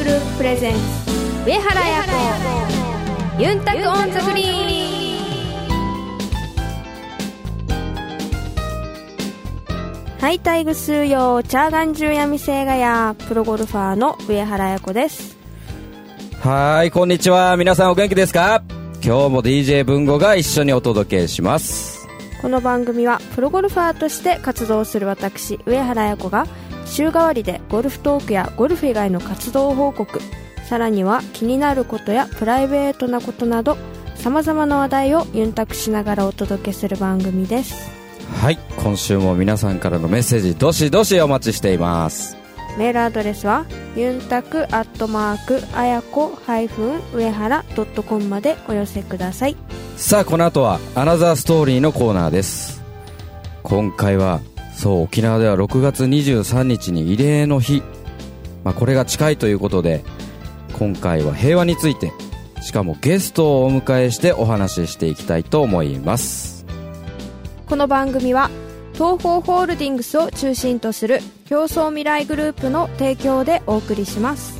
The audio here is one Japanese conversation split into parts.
グループプレゼンツ上原彩子ユンタクオンザフリーはい、タイグスーヨー、チャーガンジュヤミセイガヤ、プロゴルファーの上原彩子です。はい、こんにちは。皆さんお元気ですか？今日も DJ 文吾が一緒にお届けします。この番組はプロゴルファーとして活動する私上原彩子が週替わりでゴルフトークやゴルフ以外の活動報告さらには気になることやプライベートなことなどさまざまな話題をユンタクしながらお届けする番組ですはい、今週も皆さんからのメッセージ、どしどしお待ちしています。メールアドレスはユンタクアットマークあやこ上原ドットコムまでお寄せくださいさあ、この後は、アナザーストーリーのコーナーです。今回は、そう、沖縄では6月23日に慰霊の日。まあ、これが近いということで、今回は平和について、しかもゲストをお迎えしてお話ししていきたいと思います。この番組は東方ホールディングスを中心とする競争未来グループの提供でお送りします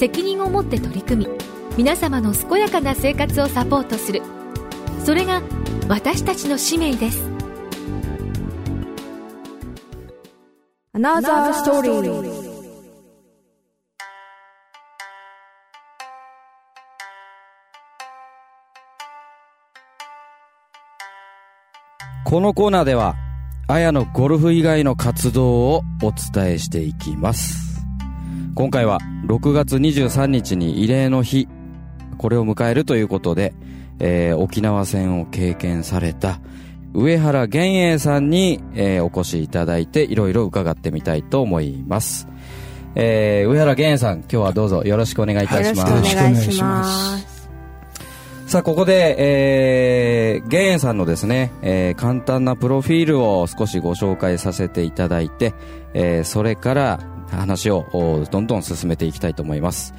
責任を持って取り組み皆様の健やかな生活をサポートするそれが私たちの使命ですアナザーストーリーこのコーナーでは、あやのゴルフ以外の活動をお伝えしていきます。今回は6月23日に慰霊の日、これを迎えるということで、えー沖縄戦を経験された上原玄英さんに、えーお越しいただいていろいろ伺ってみたいと思います。えー上原玄英さん、今日はどうぞよろしくお願いいたしよろしくおます。願いしますさあ、ここで、えー、ゲンさんのですね、えー簡単なプロフィールを少しご紹介させていただいて、えーそれから話をおどんどん進めていきたいと思います。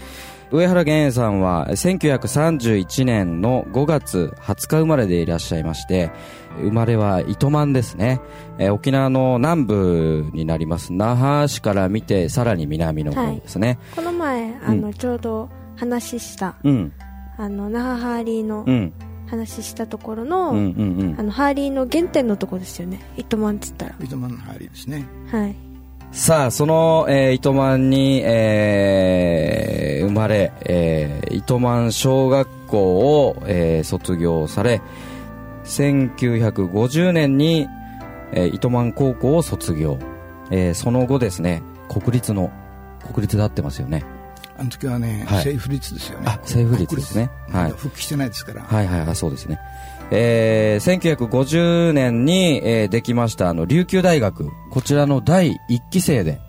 上原玄さんは1931年の5月20日生まれでいらっしゃいまして、生まれは糸満ですね。えー沖縄の南部になります。那覇市から見てさらに南の方ですね。この前あの、ちょうど話したうん、あの那覇ハーリーのうん、話したところの、うん、うん、うん。あのハーリーの原点のとこですよね糸満って言った糸満のハーリーですね。らはいさあ、その、えー糸満に、えー生まれ、えー糸満小学校を、えー卒業され、1950年に、えー糸満高校を卒業。えーその後ですね、国立の、国立で合ってますよね。あの時はね、はい政府立ですよね。あ政府立ですねはい復帰してないですから。はいはいはい、そうですね。えー1950年に、えーできました、あの、琉球大学。こちらの第一期生で、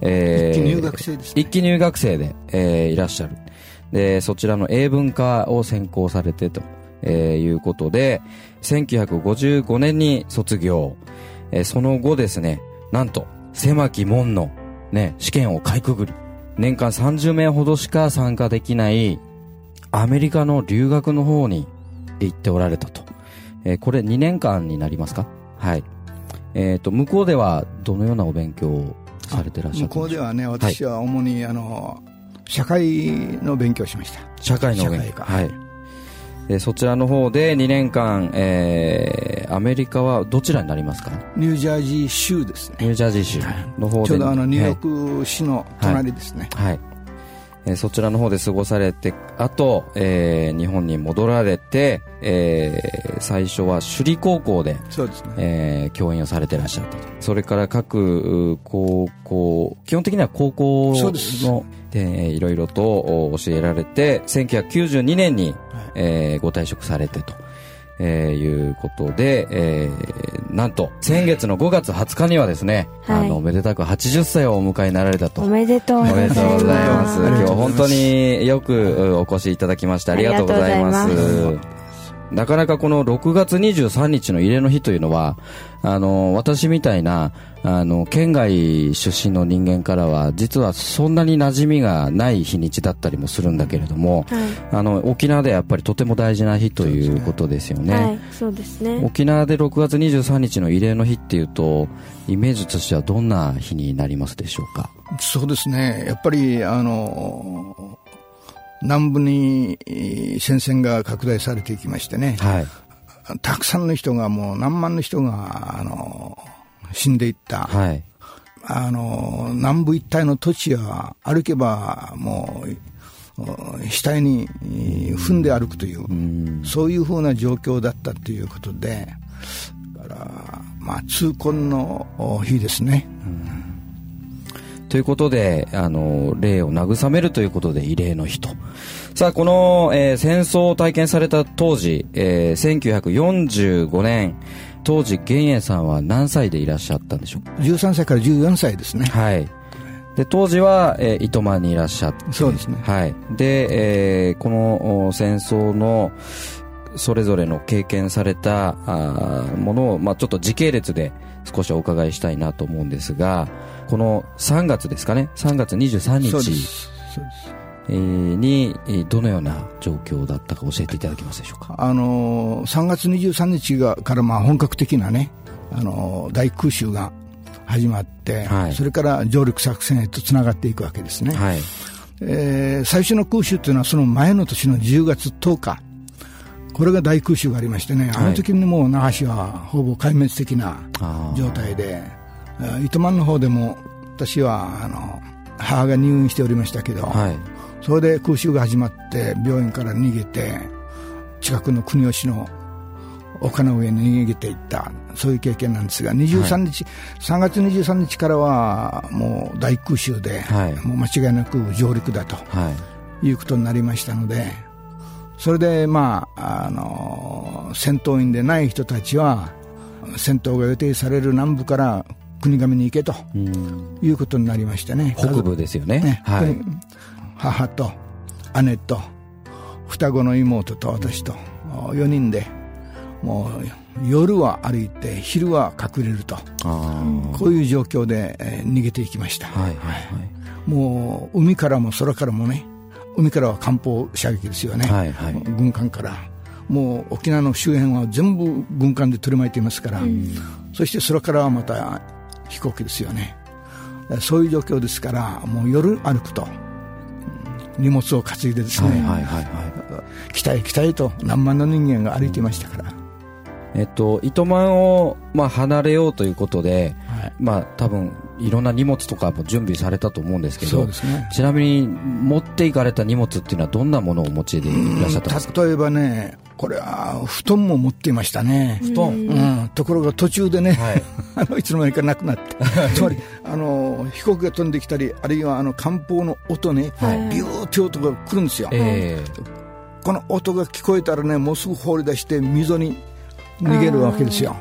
えー一期入学生ですね一期入学生で、えーいらっしゃる。で、そちらの英文化を専攻されてと、えーいうことで、1955年に卒業。えーその後ですね、なんと、狭き門の、ね、試験をかいくぐり、年間30名ほどしか参加できない、アメリカの留学の方に行っておられたと。えーこれ2年間になりますか？はい。えっ、と、向こうではどのようなお勉強をされてらっしゃ向ったんでしょう？こうではね、私は主に、あの、社会の勉強をしました。社会のお勉強。はい。でそちらの方で2年間、えー、アメリカはどちらになりますか？ニュージャージー州ですね。ニュージャージー州の方で。ちょうどあのニューヨはいーク市の隣ですね。はい。えーそちらの方で過ごされて、あと、えー日本に戻られて、えー最初は首里高校で、そうですね。えー教員をされてらっしゃったと。それから各う高校、基本的には高校そうですの、でいろいろとお教えられて、1992年に、えーご退職されてと。えーいうことで、えーなんと、先月の5月20日にはですね、はいあの、めでたく80歳をお迎えになられたと。おめでとうおございます。めでとうございます。今日は本当によくうお越しいただきましてありがとうございます。なかなかこの6月23日の慰霊の日というのは、あの、私みたいな、あの、県外出身の人間からは、実はそんなに馴染みがない日にちだったりもするんだけれども、はい。あの、沖縄ではやっぱりとても大事な日ということですよね。はい、そうですね。沖縄で6月23日の慰霊の日っていうと、イメージとしてはどんな日になりますでしょうか？そうですね。やっぱり、あの、南部にえー戦線が拡大されていきましてね、はい。たくさんの人がもう何万の人が、あの、死んでいった。はい。あの、南部一帯の土地は歩けばもう、お額にえー踏んで歩くという、うん。そういうふうな状況だったということで、だから、まあ、痛恨のお日ですね。ということで、あの、霊を慰めるということで、慰霊の日と。さあ、この、えー戦争を体験された当時、えー1945年、当時、玄英さんは何歳でいらっしゃったんでしょう？か13歳から14歳ですね。はい。で、当時は、えー糸満にいらっしゃって。そうですね。はい。で、えーこのお戦争の、それぞれの経験されたあーものを、まあ、ちょっと時系列で少しお伺いしたいなと思うんですが、この3月ですかね、3月23そうで日に、えーどのような状況だったか教えていただけますでしょうか。あのー、3月23日がからまあ本格的なね、あのー大空襲が始まって、はい。それから上陸作戦へとつながっていくわけですね。はい。えー最初の空襲というのはその前の年の10月10日、これが大空襲がありましてね、あの時にもう那覇市はほぼ壊滅的な状態で、えー糸満の方でも私はあの母が入院しておりましたけど、はい。それで空襲が始まって病院から逃げて近くの国吉の丘の上に逃げていったそういう経験なんですが23日、3月23日からはもう大空襲で、はいもう間違いなく上陸だとはい。いうことになりましたのでそれでまああの戦闘員でない人たちは戦闘が予定される南部から国神に行けとうん。いうことになりましてね。北部ですよね。ね、はい。母と姉と双子の妹と私と4人でもう夜は歩いて昼は隠れると。あこういう状況で、えー逃げていきました、あ。はいはいはい。もう海からも空からもね海からは艦砲射撃ですよね、はいはい。軍艦から。もう沖縄の周辺は全部軍艦で取り巻いていますから、そして空からはまた飛行機ですよね。そういう状況ですからもう夜歩くとうん荷物を担いでですね、はいはいはいはい。北へ北へと何万の人間が歩いていましたから、えっと、糸満を、まあ、離れようということで、はい。まあ、多分、いろんな荷物とかも準備されたと思うんですけどそうで、すね。ちなみに、持っていかれた荷物っていうのはどんなものをお持ちでいらっしゃったんですか？例えばねこれは布団も持っていましたね、布団。うん、ところが途中でね、はい。あのいつの間にかなくなって、つまりあの飛行機が飛んできたり、あるいはあの艦砲の音ね、はい。ビューって音が来るんですよ、え。この音が聞こえたらね、もうすぐ放り出して、溝に逃げるわけですよ。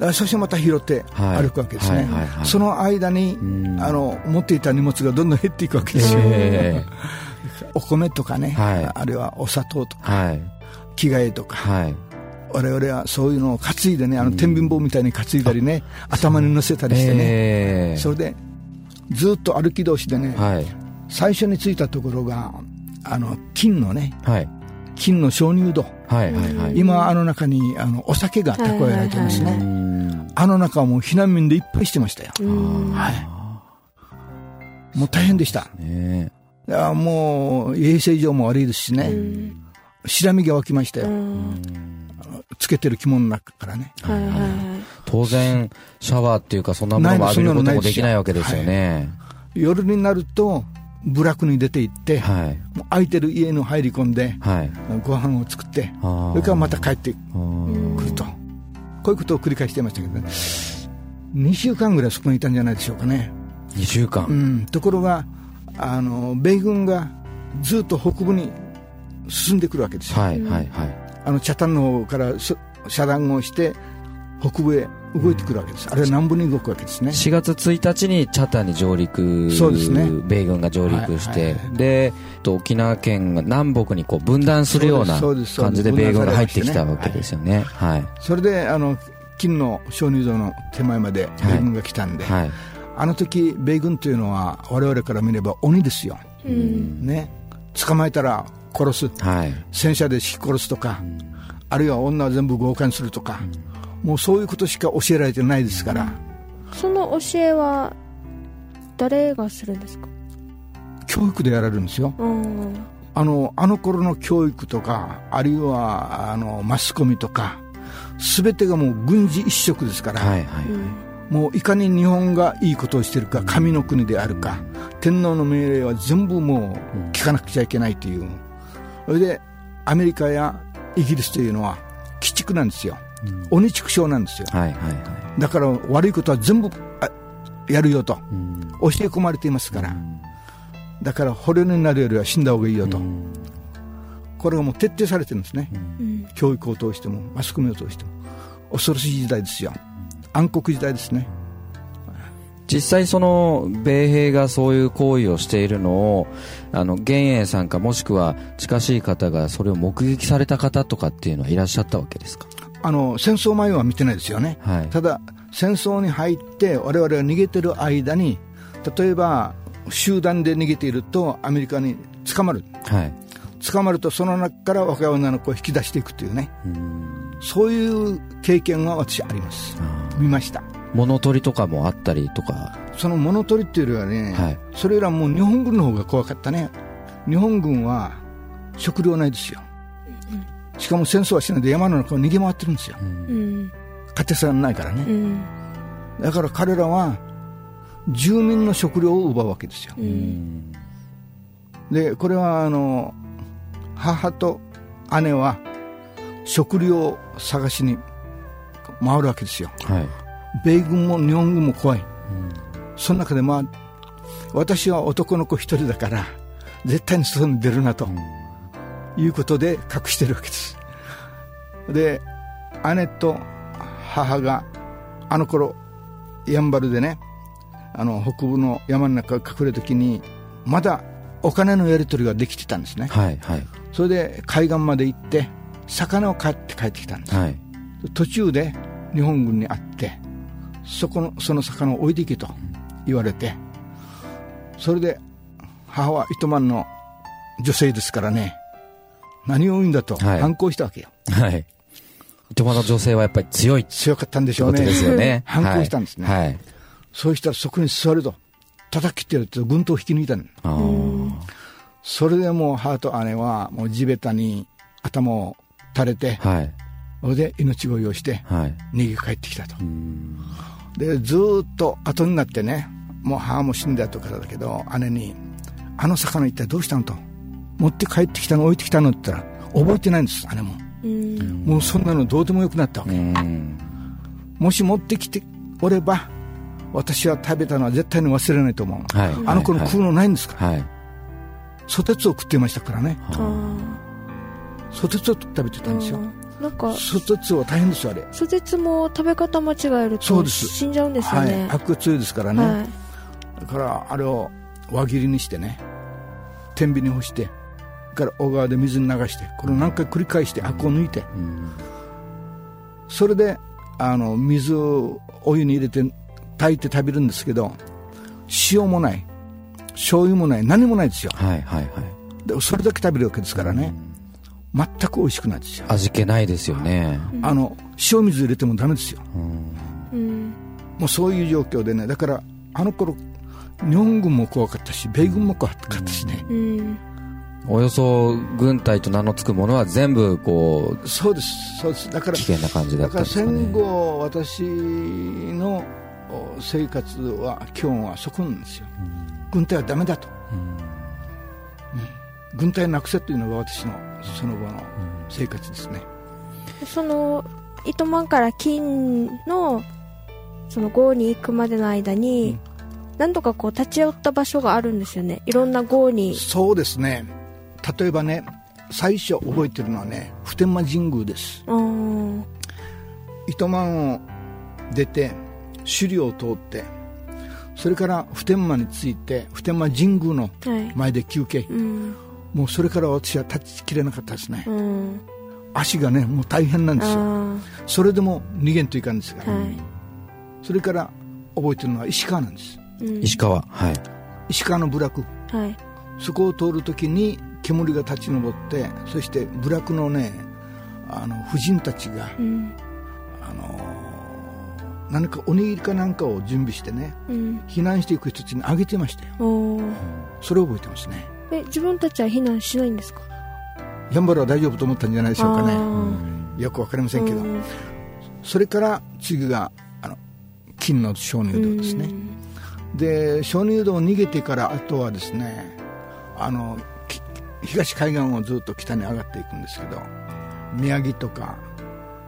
あそしてまた拾ってはい。歩くわけですね、その間にん。あの持っていた荷物がどんどん減っていくわけですよ、え お米とかね、はい。あるいはお砂糖とかはい。着替えとか、はい。我々はそういうのを担いでね、あの天秤棒みたいに担いだりね、頭に乗せたりしてね、えそれでずっと歩き通しでね、はい。最初に着いたところが、あの金のね、はい。金の鍾乳洞、はいはいはい。今、あの中にあのお酒が蓄えられてますね、うーんあの中はもう避難民でいっぱいしてましたよ、はい、もう大変でした、ね。いやもう衛生上も悪いですしね、しらみが湧きましたよ、つけてる着物の中からね。はいはいはい。当然、シャワーっていうか、そんなものも浴びることもできないわけですよね。夜になると部落に出て行って、はい。もう空いてる家に入り込んで、はい。ご飯を作って、それからまた帰ってくると、こういうことを繰り返していましたけどね、2週間ぐらいそこにいたんじゃないでしょうかね。2週間。うん、ところがあの、米軍がずっと北部に進んでくるわけですよ。はい、はい、はい。あの北谷の方からそ遮断をして、北部へ動いてくるわけです。あるいは南部に動くわけですね。4月1日にチャタに上陸、そうですね米軍が上陸して、はいはいで、と沖縄県が南北にこう分断するような感じで米軍が入ってきたわけですよね。はい。それであの金の鍾乳洞の手前まで米軍が来たんで、はい。あの時米軍というのは我々から見れば鬼ですよ、うんね、捕まえたら殺すはい。戦車で引き殺すとか、あるいは女は全部強姦するとか、もうそういうことしか教えられてないですから、その教えは誰がするんですか？教育でやられるんですよ。うん。あのあの頃の教育とかあるいはあのマスコミとか全てがもう軍事一色ですから、はい、はい。もういかに日本がいいことをしているか神の国であるか天皇の命令は全部もう聞かなくちゃいけないという。それでアメリカやイギリスというのは鬼畜なんですよ鬼畜生なんですよ。はい、はい、はい。だから悪いことは全部あやるよと。うん。教え込まれていますから。だから捕虜になるよりは死んだ方がいいよと。これがもう徹底されてるんですね。うん。教育を通してもマスコミを通しても。恐ろしい時代ですよ。暗黒時代ですね。実際その米兵がそういう行為をしているのをあの玄英さんかもしくは近しい方がそれを目撃された方とかっていうのはいらっしゃったわけですか？あの戦争前は見てないですよね。はい。ただ戦争に入って我々が逃げてる間に例えば集団で逃げているとアメリカに捕まる。はい。捕まるとその中から若い女の子を引き出していくというね。うん。そういう経験は私あります。見ました。物取りとかもあったりとか。その物取りっていうよりはね、はい。それよりはもう日本軍の方が怖かったね。日本軍は食料ないですよしかも戦争はしないで山の中を逃げ回ってるんですよ。うん。家庭さんないからね。うん。だから彼らは住民の食料を奪うわけですよ。うん。でこれはあの母と姉は食料を探しに回るわけですよ。はい。米軍も日本軍も怖い。その中でまあ私は男の子一人だから絶対に外に出るなということで隠してるわけです。で姉と母があの頃やんばるでねあの北部の山の中に隠れる時にまだお金のやり取りができてたんですね。はいはい。それで海岸まで行って魚を買って帰ってきたんです。はい。途中で日本軍に会ってそこのその魚を置いていけと言われてそれで母は糸満の女性ですからね何を言うんだと。はい。反抗したわけよ、はい。糸満の女性はやっぱり強い強かったんでしょうね。ですよね。反抗したんですね。はい。はいそうしたらそこに座ると叩きってやると軍刀を引き抜いたのそれでもう母と姉はもう地べたに頭を垂れてはい。それで命乞いをしてはい。逃げ帰ってきたと。うん。でずーっと後になってねもう母も死んだ後からだけど姉に「あの魚一体どうしたの?」と「持って帰ってきたの置いてきたの?」って言ったら覚えてないんです姉も。うん。もうそんなのどうでもよくなったわうけ、ん。もし持ってきておれば私は食べたのは絶対に忘れないと思う、はい。あの頃食うのないんですか、はい。ソテツを食っていましたからね。あソテツを食べてたんですよ。ー。なんかソテツは大変ですよあれ。ソテツも食べ方間違えるとそうです。死んじゃうんですよはい。ね悪が強いですからね、はい。だからあれを輪切りにしてね。天秤に干してから小川で水に流してこれを何回繰り返してアクを抜いてうんそれであの水をお湯に入れて炊いて食べるんですけど塩もない醤油もない何もないですよ。はいはいはい。でそれだけ食べるわけですからね。全く美味しくないですよ。味気ないですよね。あの塩水入れてもダメですよ。うんうん。もうそういう状況でねだからあの頃日本軍も怖かったし米軍も怖かったしね、うんおよそ軍隊と名の付くものは全部こうそうですそうです。だから危険な感じだだからったんですかね。戦後私のお生活は基本はそこなんですよ、軍隊はダメだと。軍隊なくせというのが私のその後の生活ですね、その糸満から金のその郷に行くまでの間に、何度かこう立ち寄った場所があるんですよね。いろんな郷に。そうですね例えばね最初覚えてるのはね普天間神宮です。糸満を出て首里を通ってそれから普天間に着いて普天間神宮のはい。前で休憩、うん。もうそれから私は立ちきれなかったですね、うん。足がねもう大変なんですよ。あそれでも逃げんといかんですから、あはい。それから覚えてるのは石川なんです。うん。石川はい。石川の部落。はい。そこを通るときに煙が立ち上ってそして部落のねあの婦人たちが、うん。あの何かおにぎりかなんかを準備してねうん。避難していく人たちにあげてましたよ。おー。それを覚えてますね。え自分たちは避難しないんですか？やんばるは大丈夫と思ったんじゃないでしょうかね。あよくわかりませんけど、うん。それから次があの金の鍾乳洞ですね、で鍾乳洞を逃げてからあとはですねあのき東海岸をずっと北に上がっていくんですけど宮城とか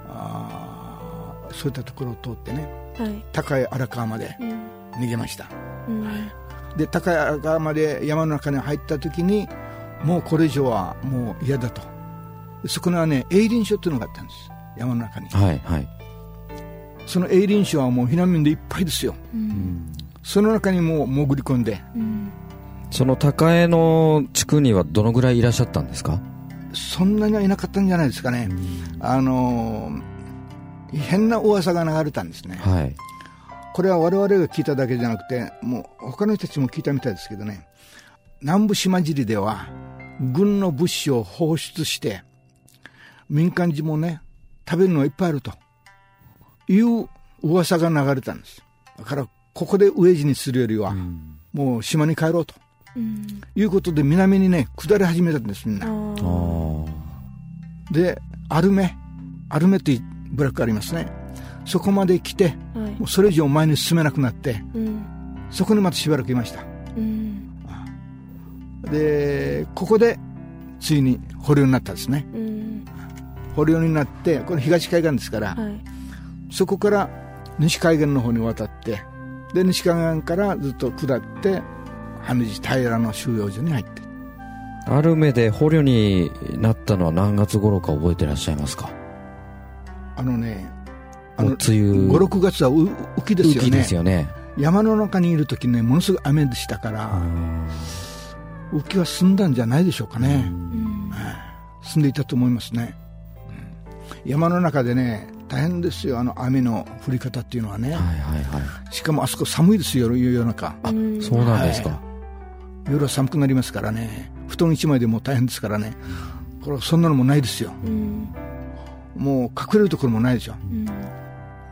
あーそういったところを通ってねはい。高い荒川までうん。逃げました。うん。で高い荒川まで山の中に入った時にもうこれ以上はもう嫌だと。でそこにはね営林署っていうのがあったんです。山の中に。はいはい。その営林署はもう避難民でいっぱいですよ。うん。その中にもう潜り込んでうんその高江の地区にはどのぐらいいらっしゃったんですか？そんなにはいなかったんじゃないですかね、あのー変な噂が流れたんですね、はい。これは我々が聞いただけじゃなくて、もう他の人たちも聞いたみたいですけどね、南部島尻では、軍の物資を放出して、民間人もね、食べるのがいっぱいあると。いう噂が流れたんです。だから、ここで飢え死にするよりは、もう島に帰ろうと。うんいうことで、南にね、下り始めたんです、みんあな。で、アルメ、アルメっていう部落がありますね。そこまで来て、はいもうそれ以上前に進めなくなって、うんそこにまたしばらくいました。うんで、ここで、ついに捕虜になったんですね。うん捕虜になって、これ東海岸ですから、はいそこから西海岸の方に渡って、で、西海岸からずっと下って、羽地平の収容所に入って。ある目で捕虜になったのは何月頃か覚えてらっしゃいますか？あのね、あの、梅雨。5、6月はう雨季ですよね。ですよね。山の中にいる時ね、ものすごい雨でしたから、雨季は済んだんじゃないでしょうかね。うん。住んでいたと思いますね、うん。山の中でね大変ですよあの雨の降り方っていうのはね、はいはいはい。しかもあそこ寒いですよ夜夜中。うんそうなんですか、は夜は寒くなりますからね。布団一枚でもう大変ですからね。これそんなのもないですよ。うん。もう隠れるところもないでしょうん。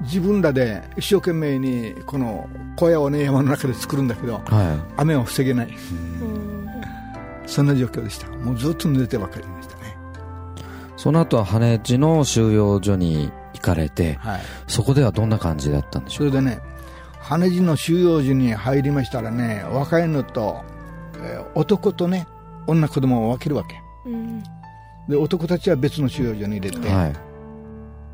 自分らで一生懸命にこの小屋をね山の中で作るんだけどは雨は防げない。うん。そんな状況でした。もうずっと濡れてばかりでしたね。いその後は羽地の収容所に行かれてはい。そこではどんな感じだったんでしょうそれでね羽地の収容所に入りましたらね若いのと、えー男とね女子供を分けるわけ。うん。で男たちは別の収容所に入れて、はい。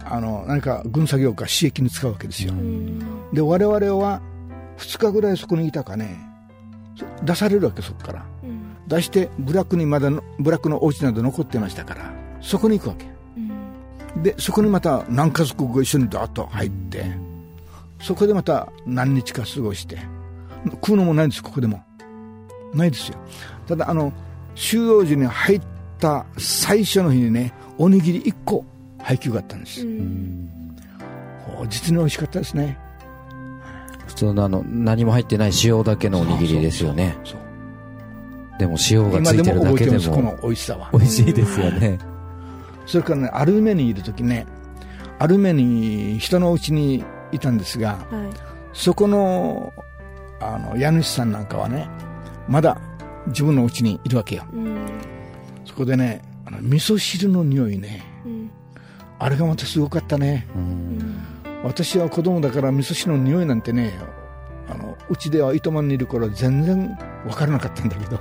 あの何か軍作業か私益に使うわけですよ、うん。で我々は2日ぐらいそこにいたかね。出されるわけそこから。うん。出して部落にまだの部落のお家など残ってましたからそこに行くわけ。うん。でそこにまた何家族が一緒にダーッと入ってそこでまた何日か過ごして食うのもないんですここでもないですよ。ただあの収容所に入った最初の日にねおにぎり1個配給があったんです、うん。お実に美味しかったですね。普通のあの何も入ってない塩だけのおにぎりですよね。そうでも塩がついてるだけでも覚えてますこもの美味しさは。美味しいですよね。それからねアルメにいる時ねアルメに人のうちにいたんですがはい。そこのあの家主さんなんかはねまだ自分のうちにいるわけよ。うん。そこでねあの味噌汁の匂いね。うん。あれがまたすごかったね。うん。私は子供だから味噌汁の匂いなんてねあのうちでは糸満にいる頃全然分からなかったんだけど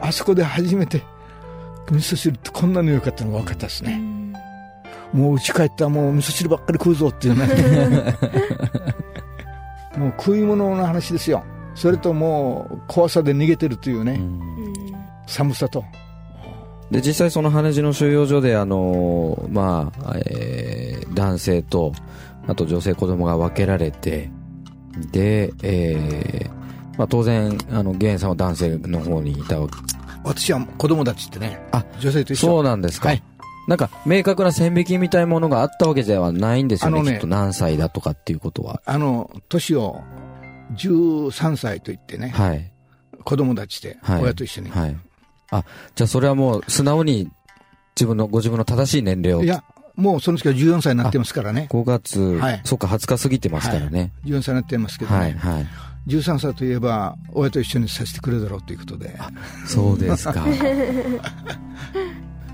あそこで初めて味噌汁ってこんなに良かったのが分かったですね、もう家帰ったらもう味噌汁ばっかり食うぞっていうね。もう食い物の話ですよそれともう怖さで逃げてるというね、寒さと。で実際その羽地の収容所であのまあ、えー、男性とあと女性子供が分けられてで、えーまあ、当然あの源さんは男性の方にいたわけ。私は子供たちってねあ女性と一緒。そうなんですか、はい。なんか明確な線引きみたいなものがあったわけではないんですよねねきっと何歳だとかっていうことは。あの年を13歳と言ってね、はい。子供たちではい。親と一緒に、はい。あじゃあそれはもう素直に自分のご自分の正しい年齢を。いやもうその時は14歳になってますからね。5月、はい。そっか20日過ぎてますからね、14歳になってますけどね、はい、はい。13歳といえば親と一緒にさせてくれるだろうということで。そうですか。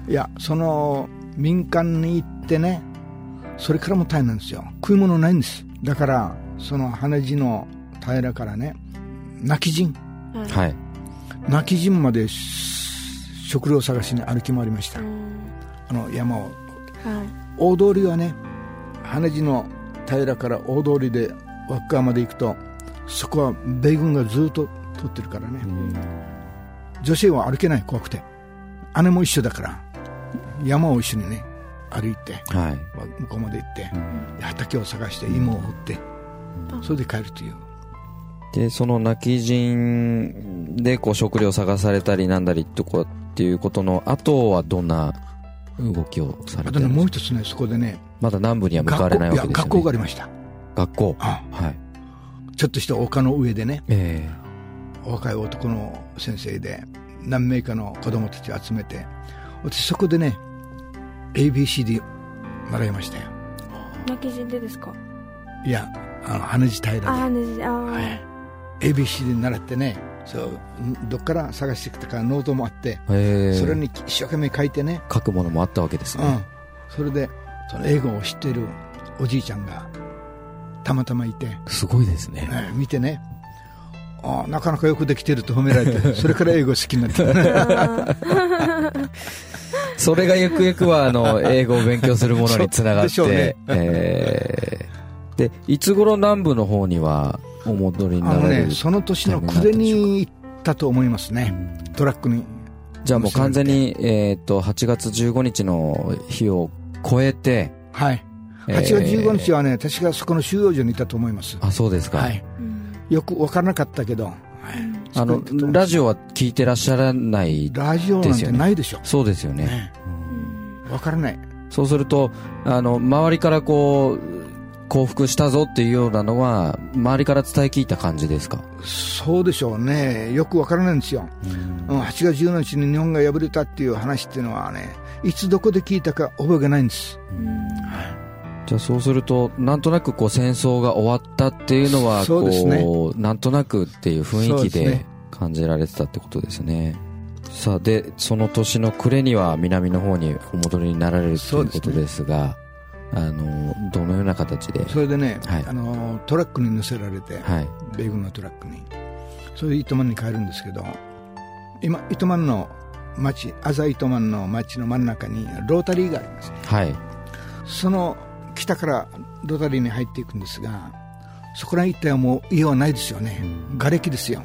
いやその民間に行ってねそれからも大変なんですよ。食い物ないんです。だからその羽地の平からね泣き陣はい。泣き陣までし食料探しに歩き回りました。あの山を。はい。大通りはね羽地の平から大通りで輪っかまで行くとそこは米軍がずっと通ってるからね。女性は歩けない怖くて。姉も一緒だから山を一緒にね歩いてはい。向こうまで行って、畑を探して芋を掘って、それで帰るというでその泣き陣でこう食料探されたりなんだりとかっていうことの後はどんな動きをされてるんですか？もう一つねそこでねまだ南部には向かわれないわけですよね。学校いや学校がありました学校あ。はい。ちょっとした丘の上でねえ若い男の先生で何名かの子供たちを集めて私そこでね ABCD 習いましたよ。泣き陣でですか？いやあの羽地平で、ああねじあー、はい、ABCD 習ってねそうんどっから探してきたかノートもあって、それに一生懸命書いてね、書くものもあったわけですね、うん、それでその英語を知っているおじいちゃんがたまたまいて、すごいですね。ね見てね。あなかなかよくできてると褒められて それから英語好きになって。それがゆくゆくはあの英語を勉強するものにつながって、ね。えー。でいつ頃南部の方にはお戻りになられる、ねその年の暮れに行ったと思いますね。トラックに。じゃあもう完全に、えー、と8月15日の日を超えて、はい。えー8月15日はね確かそこの収容所にいたと思います。あそうですか、はい。うん。よく分からなかったけど、はい、あのラジオは聞いてらっしゃらないラジオなんてないでしょ。そうですよね。ね。分からない。そうするとあの周りからこう降伏したぞっていうようなのは周りから伝え聞いた感じですか？そうでしょうね。よく分からないんですよ、うん、8月15日に日本が敗れたっていう話っていうのはねいつどこで聞いたか覚えがないんです、じゃあそうするとなんとなくこう戦争が終わったっていうのはそうですね。こうなんとなくっていう雰囲気で感じられてたってことですね。さあでその年の暮れには南の方にお戻りになられるということですがあのどのような形で？それでね、はい。あのトラックに乗せられて、はい。米軍のトラックに。それで糸満に帰るんですけど今糸満の町浅糸満の町の真ん中にロータリーがありますはい。その北からロータリーに入っていくんですがそこらに行ったらもう家はないですよね、瓦礫ですよ。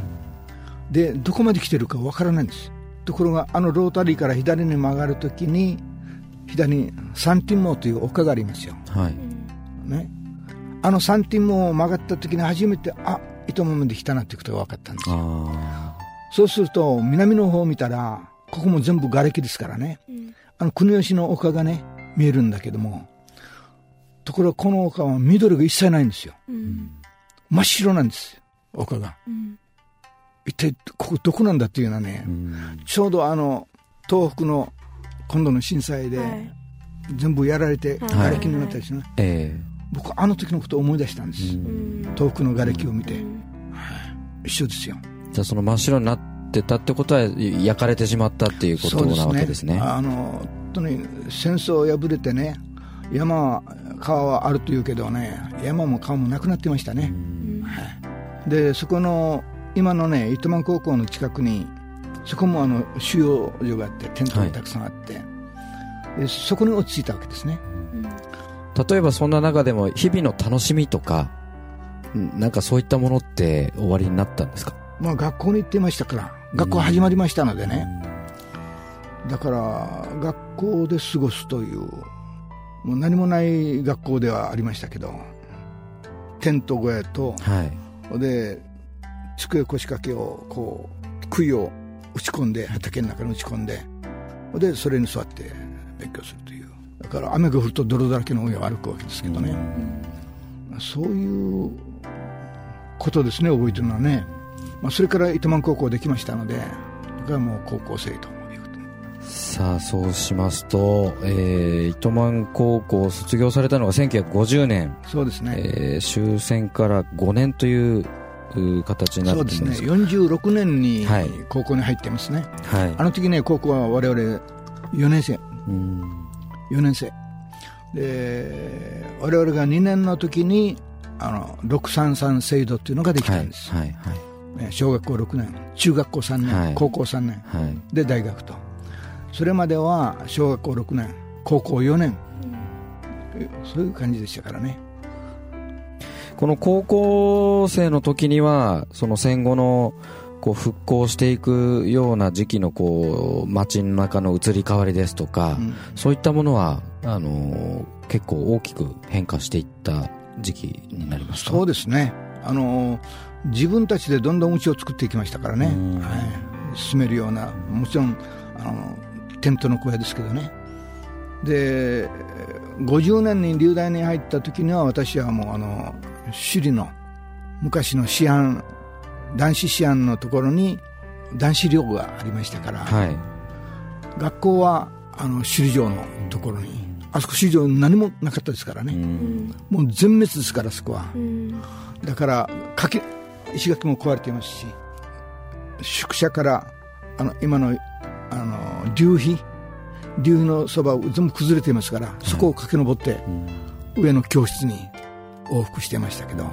でどこまで来てるかわからないんです。ところがあのロータリーから左に曲がるときに左にサンティンモーという丘がありますよ、はい。ね、あのサンティンモーを曲がったときに初めてあ糸満まで来たなってことが分かったんですよ。あそうすると南の方を見たらここも全部瓦礫ですからね、あの国吉の丘がね見えるんだけどもところがこの丘は緑が一切ないんですよ、真っ白なんですよ丘が、一体ここどこなんだっていうのはね、ちょうどあの東北の今度の震災で、はい。全部やられてはい。瓦礫になったりしてね、え僕あの時のことを思い出したんです、東北の瓦礫を見て、はい。一緒ですよ。えじゃあその真っ白になってたってことは焼かれてしまったっていうことなわけですね。あの本当に戦争を破れてね山は川はあるというけどね山も川もなくなってましたね、はい。でそこの今のね糸満高校の近くにそこもあの収容所があってテントがたくさんあって、でそこに落ち着いたわけですね。例えばそんな中でも日々の楽しみとか、うんなんかそういったものって終わりになったんですか？まあ学校に行っていましたから学校始まりましたのでね、だから学校で過ごすというもう何もない学校ではありましたけどテント小屋とはい。で机腰掛けをこう杭を打ち込んで畑の中に打ち込んででそれに座って勉強するという。だから雨が降ると泥だらけの上を歩くわけですけどね、そういうことですね覚えてるのはね、まあ、それから糸満高校できましたのでだからもう高校生とさあ、そうしますと、えー、糸満高校を卒業されたのが1950年、そうですね、えー終戦から5年というう形になってそうですねるんです46年にはい。高校に入ってますね、はい。あの時ね高校は我々4年生。うん。4年生。で我々が2年の時にあの633制度っていうのができはいたんです、はいはいね小学校6年中学校3年、はい。高校3年。はい。で大学と。それまでは小学校6年高校4年、そういう感じでしたからねこの高校生の時にはその戦後のこう復興していくような時期のこう街の中の移り変わりですとか、うん。そういったものはあのー結構大きく変化していった時期になりますかそうですね。あの自分たちでどんどん家を作っていきましたからね、うん。はい、住めるようなもちろんあのテントの小屋ですけどね。で50年に流大に入った時には私はもうあの首里の昔の思案男子思案のところに男子寮がありましたから、はい。学校はあの首里城のところに。あそこ首里城何もなかったですからね、うん。もう全滅ですからそこは、うん。だから垣石垣も壊れていますし宿舎からあの今のあの流碑流碑のそばを全部崩れていますから、そこを駆け上って上の教室に往復してましたけど。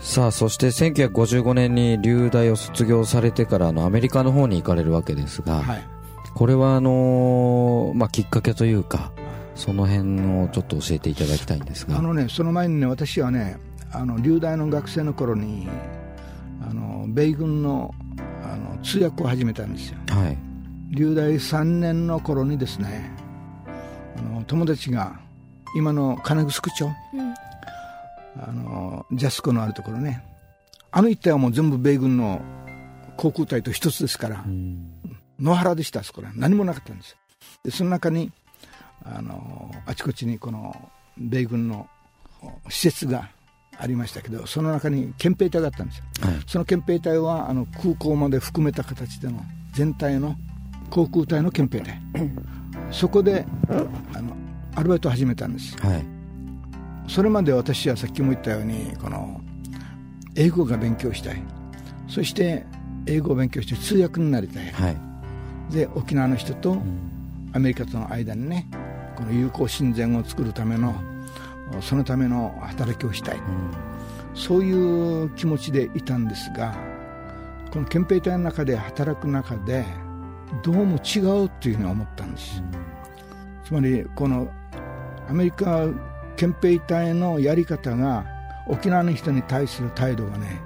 さあそして1955年に留大を卒業されてからあのアメリカの方に行かれるわけですが、はい。これはあのーまあ、きっかけというかその辺をちょっと教えていただきたいんですが。あのねその前にね私はねあの留大の学生の頃にあの米軍のあの通訳を始めたんですよ。はい。留大3年の頃にですねあの友達が今の金城町うんあのジャスコのあるところね。あの一帯はもう全部米軍の航空隊と一つですから野原でしたあそこら。何もなかったんです。でその中にあのあちこちにこの米軍の施設がありましたけどその中に憲兵隊があったんですよ。はい。その憲兵隊はあの空港まで含めた形での全体の航空隊の憲兵隊。そこであのアルバイトを始めたんです。はいそれまで私はさっきも言ったようにこの英語が勉強したい。そして英語を勉強して通訳になりたい。はい。で沖縄の人とアメリカとの間にねこの友好親善を作るためのそのための働きをしたい。そういう気持ちでいたんですがこの憲兵隊の中で働く中でどうも違うっていうふうに思ったんです。つまりこのアメリカ憲兵隊のやり方が沖縄の人に対する態度がね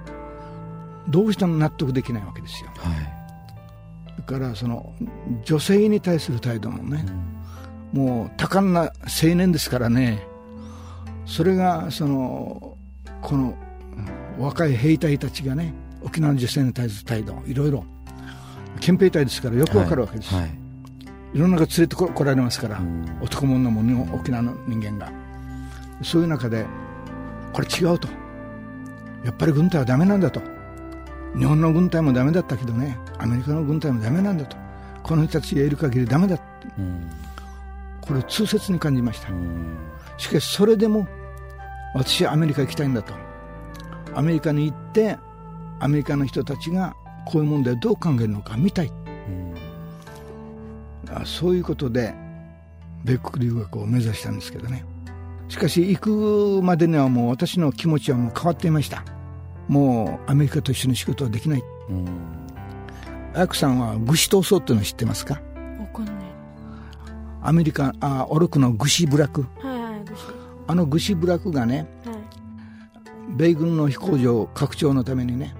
どうしても納得できないわけですよ。はい。だからその女性に対する態度もね、もう多感な青年ですからねそれがそのこのうん若い兵隊たちがね沖縄の女性に対する態度いろいろ憲兵隊ですからよくわかるわけです、はい。い、ろんなのが連れてこ来られますから、ん。男も女も沖縄の人間がそういう中でこれ違うと。やっぱり軍隊はダメなんだと。日本の軍隊もダメだったけどね。アメリカの軍隊もダメなんだと。この人たちがいる限りダメだ。うんこれを痛切に感じました。うん。しかしそれでも私はアメリカ行きたいんだと。アメリカに行ってアメリカの人たちがこういう問題をどう考えるのか見たい。あそういうことで米国留学を目指したんですけどねしかし行くまでにはもう私の気持ちはもう変わっていました。もうアメリカと一緒に仕事はできない。うん。アクさんはグシ闘争っていうの知ってますか？わかんない。アメリカあオルクのグシブラク。はいはいあのグシブラクがねはい。米軍の飛行場拡張のためにね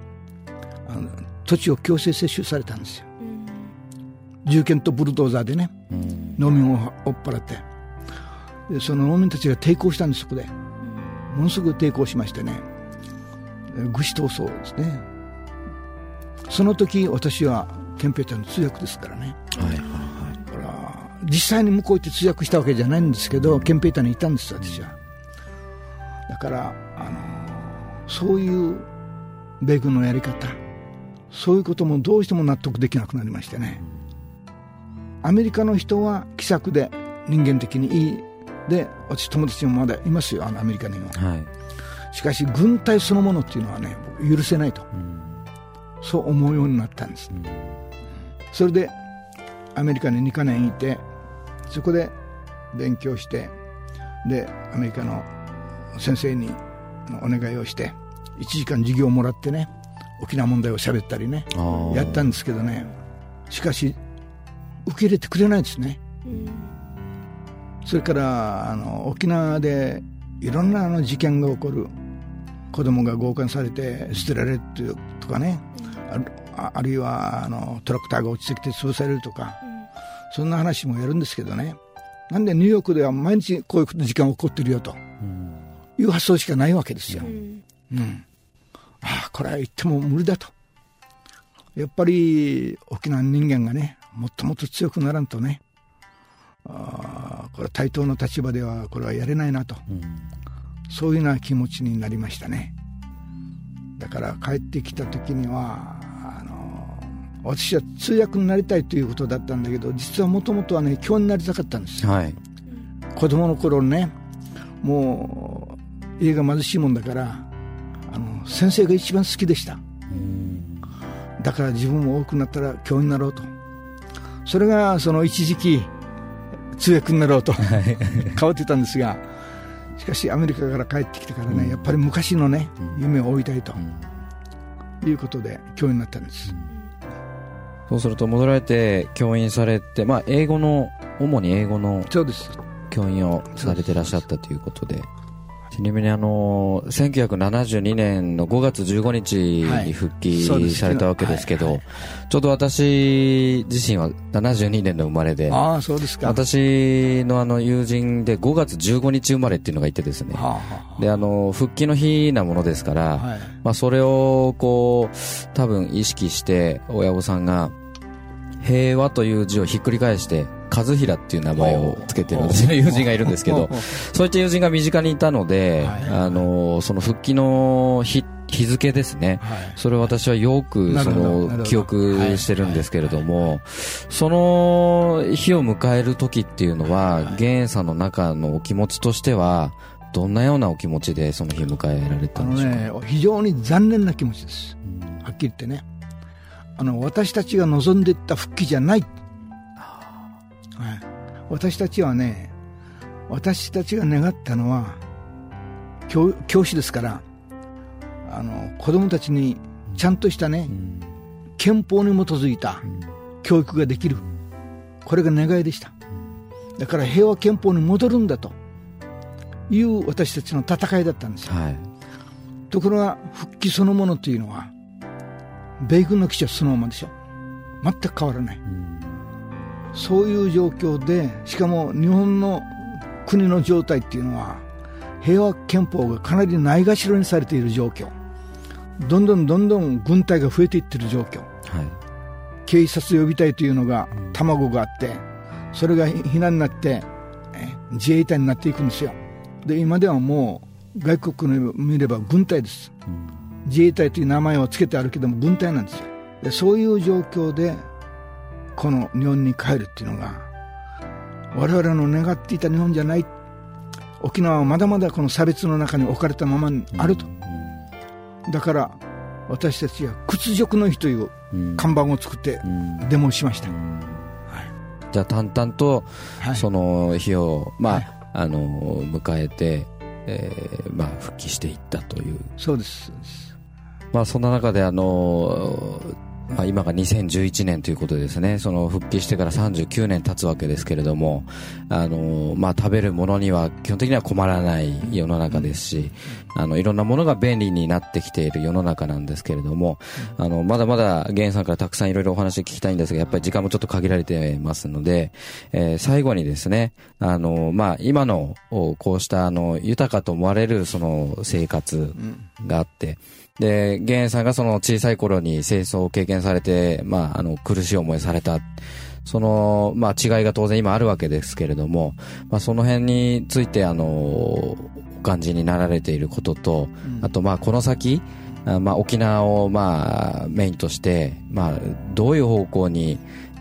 あの土地を強制接種されたんですよ。うん。銃剣とブルドーザーでねうん。農民を追っ払ってでその農民たちが抵抗したんですそこで。ものすごく抵抗しましてね。えー愚痴闘争ですね。その時私は憲兵隊の通訳ですからね。はいはいだから実際に向こう行って通訳したわけじゃないんですけど憲兵隊にいたんです私は。だから、あのーそういう米軍のやり方そういうこともどうしても納得できなくなりましてね。アメリカの人は気さくで人間的にいいで私友達もまだいますよあのアメリカにも。はい。しかし軍隊そのものっていうのはね僕許せないと。うん。そう思うようになったんです。うん。それでアメリカに2か年いてそこで勉強してでアメリカの先生にお願いをして1時間授業をもらってね沖縄問題を喋ったりねやったんですけどね。しかし受け入れてくれないですね。うんそれからあの沖縄でいろんなあの事件が起こる。子供が強姦されて捨てられるとかね。あるいはあのトラクターが落ちてきて潰されるとか。そんな話もやるんですけどね。なんでニューヨークでは毎日こういう事件が起こってるよと。うんいう発想しかないわけですよ。う、ん。うん、ああこれは言っても無理だと。やっぱり沖縄の人間がねもっともっと強くならんとねああこれは対等の立場ではこれはやれないなと。うん。そういうような気持ちになりましたね。だから帰ってきた時にはあの私は通訳になりたいということだったんだけど実はもともとはね教員になりたかったんですよ。はい。子供の頃ねもう家が貧しいもんだからあの先生が一番好きでした。うん。だから自分も多くなったら教員になろうと。それがその一時期通訳になろうと。変わってたんですがしかしアメリカから帰ってきてからね、やっぱり昔のね夢を追いたいということで教員になったんです、そうすると戻られて教員されて、まあ、英語の主に英語のそうです。教員をされてらっしゃったということでちなみにあの1972年の5月15日に復帰されたわけですけど、はいはいちょうど私自身は72年の生まれでああそうですか。私のあの友人で5月15日生まれっていうのがいてですね。はあはであの復帰の日なものですから、あはい。まあ、それをこう多分意識して親御さんが平和という字をひっくり返して和平っていう名前をつけてる私の友人がいるんですけど。そういった友人が身近にいたので、はい。あのその復帰の日日付ですね。はい。それを私はよくその記憶してるんですけれども、その日を迎える時っていうのは、はい。玄さんの中のお気持ちとしては、どんなようなお気持ちでその日迎えられたんでしょうか？ね非常に残念な気持ちです。はっきり言ってねあの私たちが望んでいった復帰じゃない、はい、私たちはね私たちが願ったのは教教師ですからあの子供たちにちゃんとしたねうん。憲法に基づいた教育ができる。これが願いでした。だから平和憲法に戻るんだという私たちの戦いだったんですよ。はい。ところが復帰そのものというのは米軍の基地はそのままでしょ。全く変わらない。そういう状況でしかも日本の国の状態っていうのは平和憲法がかなりないがしろにされている状況。どんどんどんどん軍隊が増えていっている状況。はい。警察予備隊というのが卵があってそれが避難になってえ自衛隊になっていくんですよ。で今ではもう外国の見れば軍隊です自衛隊という名前を付けてあるけども軍隊なんですよ。でそういう状況でこの日本に帰るっていうのが我々の願っていた日本じゃない。沖縄はまだまだこの差別の中に置かれたままにあると、だから私たちは屈辱の日といううん。看板を作ってうん。デモをしました、じゃあ淡々とはい。その日を、まあ、はい。あの、迎えて、えーまあ、復帰していったという。そうですそうですまあ、そんな中で、あの、まあ、今が2011年ということですね、その復帰してから39年経つわけですけれども、あのまあ、食べるものには基本的には困らない世の中ですし、あのいろんなものが便利になってきている世の中なんですけれども、あのまだまだ源さんからたくさんいろいろお話聞きたいんですが、やっぱり時間もちょっと限られてますので、えー、最後にですね、あのまあ、今のこうしたあの豊かと思われるその生活があって、で、源さんがその小さい頃に清掃を経験されて、まあ、あの、苦しい思いされた。その、まあ、違いが当然今あるわけですけれども、まあ、その辺について、あの、お感じになられていることと、あと、まあ、この先、まあ、沖縄を、まあ、メインとして、まあ、どういう方向に、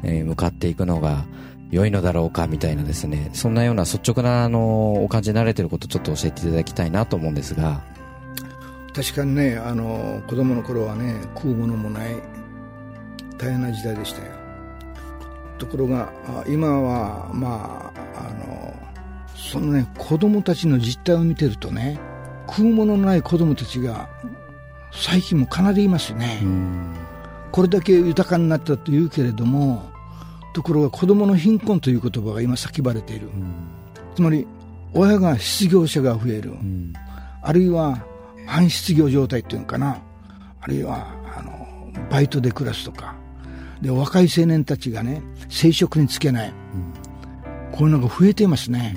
え向かっていくのが良いのだろうかみたいなですね、そんなような率直な、あの、お感じになられていることをちょっと教えていただきたいなと思うんですが。確かにね、あの、子供の頃はね、食うものもない大変な時代でしたよ。ところが、今は、まあ、あの、そのね、子供たちの実態を見てるとね、食うもののない子供たちが、最近もかなりいますね。これだけ豊かになったというけれども、ところが子供の貧困という言葉が今叫ばれている。つまり、親が失業者が増える。あるいは、半失業状態っていうのかな。あるいは、あの、バイトで暮らすとか。で、若い青年たちがね、生殖につけない。こういうのが増えていますね。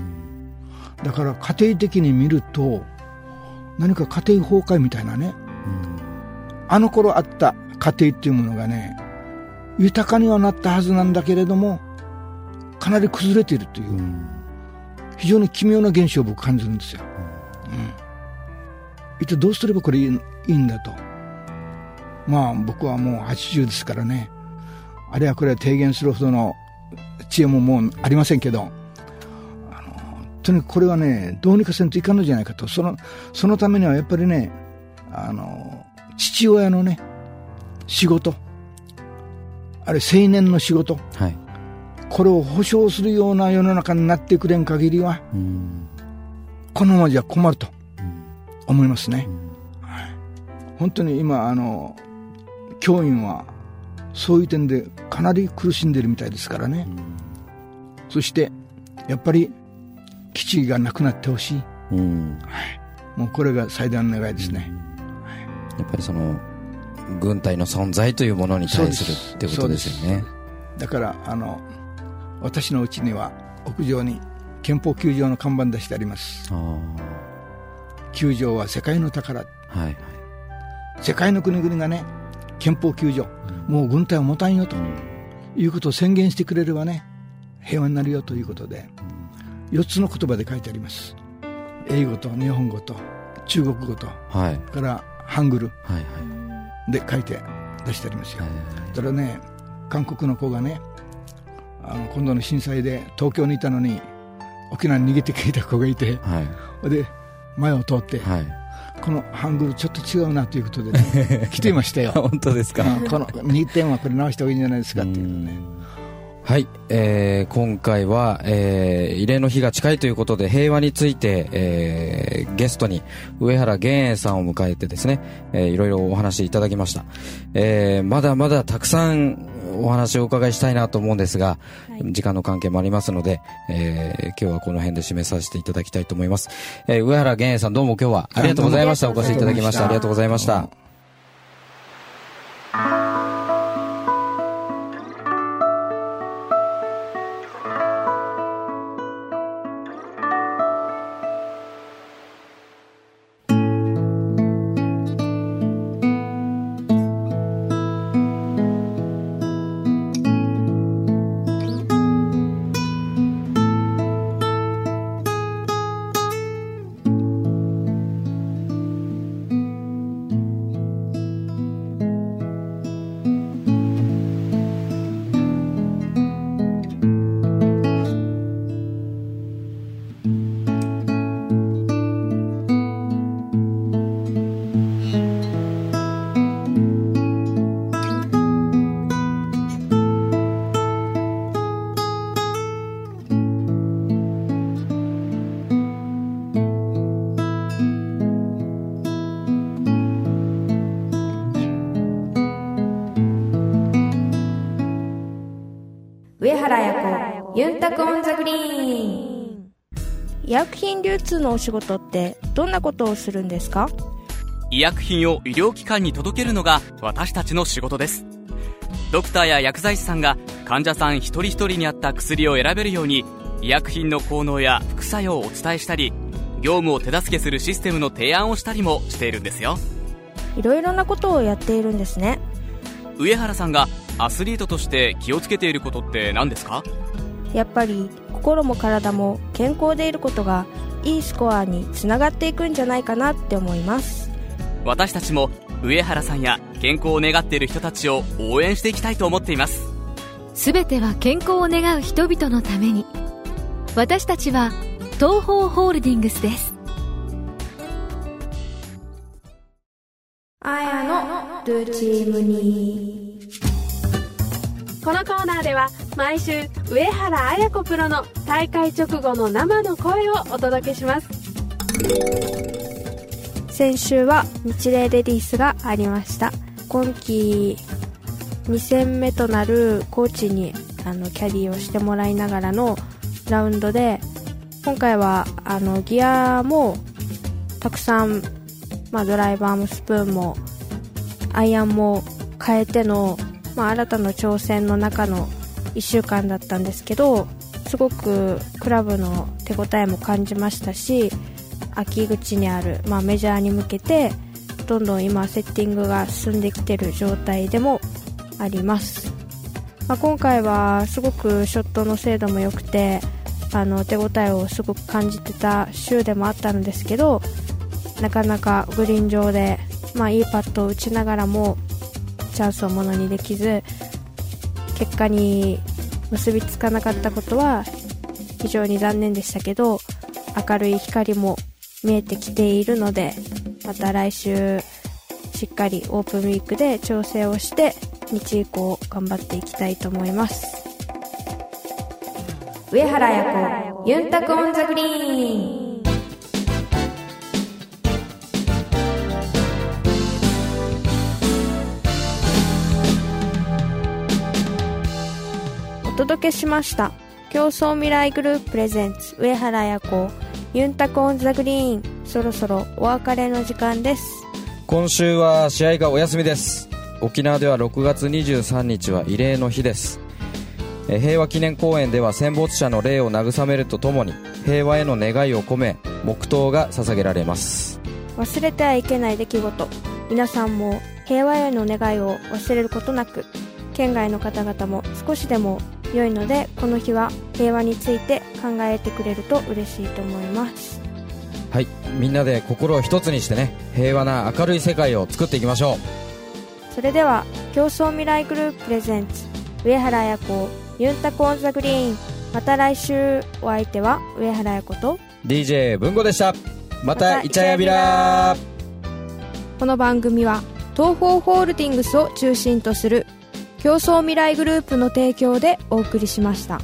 だから家庭的に見ると、何か家庭崩壊みたいなね。あの頃あった家庭っていうものがね、豊かにはなったはずなんだけれども、かなり崩れているという、非常に奇妙な現象を僕感じるんですよ。うん一体どうすればこれいいんだと。まあ僕はもう80ですからね、あれはこれは提言するほどの知恵ももうありませんけど、あのとにかくこれはね、どうにかせんといかんのじゃないかと。その、そのためにはやっぱりね、あの、父親のね、仕事、あれ青年の仕事、はい、これを保障するような世の中になってくれん限りは、このままじゃ困ると。思いますね、はい、本当に今あの教員はそういう点でかなり苦しんでるみたいですからね、そしてやっぱり基地がなくなってほしい、はい、もうこれが最大の願いですね、やっぱりその軍隊の存在というものに対するってことですよね。だからあの私のうちには屋上に憲法球場の看板出してあります球場は世界の宝、はい。はい、世界の国々がね憲法球場、うん、もう軍隊を持たんよと、うん、いうことを宣言してくれればね平和になるよということで、うん、4つの言葉で書いてあります。英語と日本語と中国語と、はい、からハングル。で書いて出してありますよ、はいはい、ね韓国の子がねあの今度の震災で東京にいたのに沖縄に逃げてきた子がいて、はい、で前を通って、はい、このハングルちょっと違うなということで、ね、来ていましたよ。本当ですか。この2点はこれ直した方がいいんじゃないですかって。いうねはい、えー、今回は、えー、慰霊の日が近いということで平和について、えー、ゲストに上原源英さんを迎えてですね、えー、いろいろお話いただきました、えー、まだまだたくさんお話をお伺いしたいなと思うんですが、はい、時間の関係もありますので、えー、今日はこの辺で締めさせていただきたいと思います。えー、上原源英さんどうも今日はありがとうございました。お越しいただきました。ありがとうございました。薬品流通のお仕事ってどんなことをするんですか？医薬品を医療機関に届けるのが私たちの仕事です。ドクターや薬剤師さんが患者さん一人一人に合った薬を選べるように医薬品の効能や副作用をお伝えしたり業務を手助けするシステムの提案をしたりもしているんですよ。いろいろなことをやっているんですね。上原さんがアスリートとして気をつけていることって何ですか？やっぱり心も体も健康でいることがいいスコアにつながっていくんじゃないかなって思います。私たちも上原さんや健康を願っている人たちを応援していきたいと思っています。すべては健康を願う人々のために。私たちは東方ホールディングスです。あやのルーチームにこのコーナーでは毎週上原綾子プロの大会直後の生の声をお届けします。先週は日霊レディースがありました。今季2戦目となるコーチにあのキャリーをしてもらいながらのラウンドで今回はあのギアもたくさん、まあ、ドライバーもスプーンもアイアンも変えての、まあ、新たな挑戦の中の1週間だったんですけどすごくクラブの手応えも感じましたし秋口にある、まあ、メジャーに向けてどんどん今セッティングが進んできてる状態でもあります、まあ、今回はすごくショットの精度も良くてあの手応えをすごく感じてた週でもあったんですけどなかなかグリーン上で、まあ、いいパットを打ちながらもチャンスをものにできず結果に結びつかなかったことは非常に残念でしたけど明るい光も見えてきているのでまた来週しっかりオープンウィークで調整をして日以降頑張っていきたいと思います。上原彩子ユンタク on the green。届けしました。競争未来グループプレゼンツ上原彩子ユンタクオンザグリーン。そろそろお別れの時間です。今週は試合がお休みです。沖縄では6月23日は慰霊の日です。え平和記念公園では戦没者の霊を慰めるとともに平和への願いを込め黙祷が捧げられます。忘れてはいけない出来事。皆さんも平和への願いを忘れることなく県外の方々も少しでも良いのでこの日は平和について考えてくれると嬉しいと思います。はい。みんなで心を一つにしてね平和な明るい世界を作っていきましょう。それでは競争未来グループプレゼンツ上原彩子ユンタコオンザグリーン。また来週お相手は上原彩子と DJ 文吾でした。またイチャヤビラこの番組は東方ホールディングスを中心とする競争未来グループの提供でお送りしました。